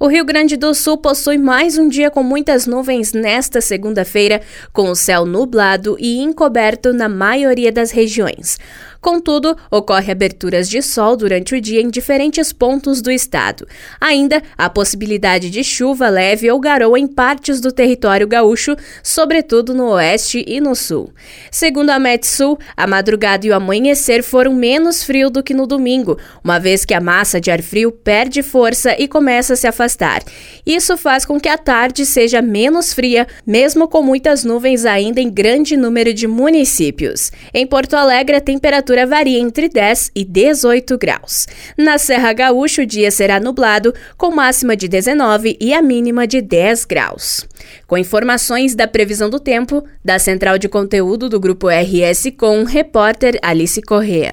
O Rio Grande do Sul possui mais um dia com muitas nuvens nesta segunda-feira, com o céu nublado e encoberto na maioria das regiões. Contudo, ocorre aberturas de sol durante o dia em diferentes pontos do estado. Ainda há possibilidade de chuva leve ou garoa em partes do território gaúcho, sobretudo no oeste e no sul. Segundo a Metsul, a madrugada e o amanhecer foram menos frio do que no domingo, uma vez que a massa de ar frio perde força e começa a se afastar. Isso faz com que a tarde seja menos fria, mesmo com muitas nuvens ainda em grande número de municípios. Em Porto Alegre, a temperatura temperatura varia entre 10 e 18 graus. Na Serra Gaúcha, o dia será nublado, com máxima de 19 e a mínima de 10 graus. Com informações da previsão do tempo, da Central de Conteúdo do Grupo RS com repórter Alice Correa.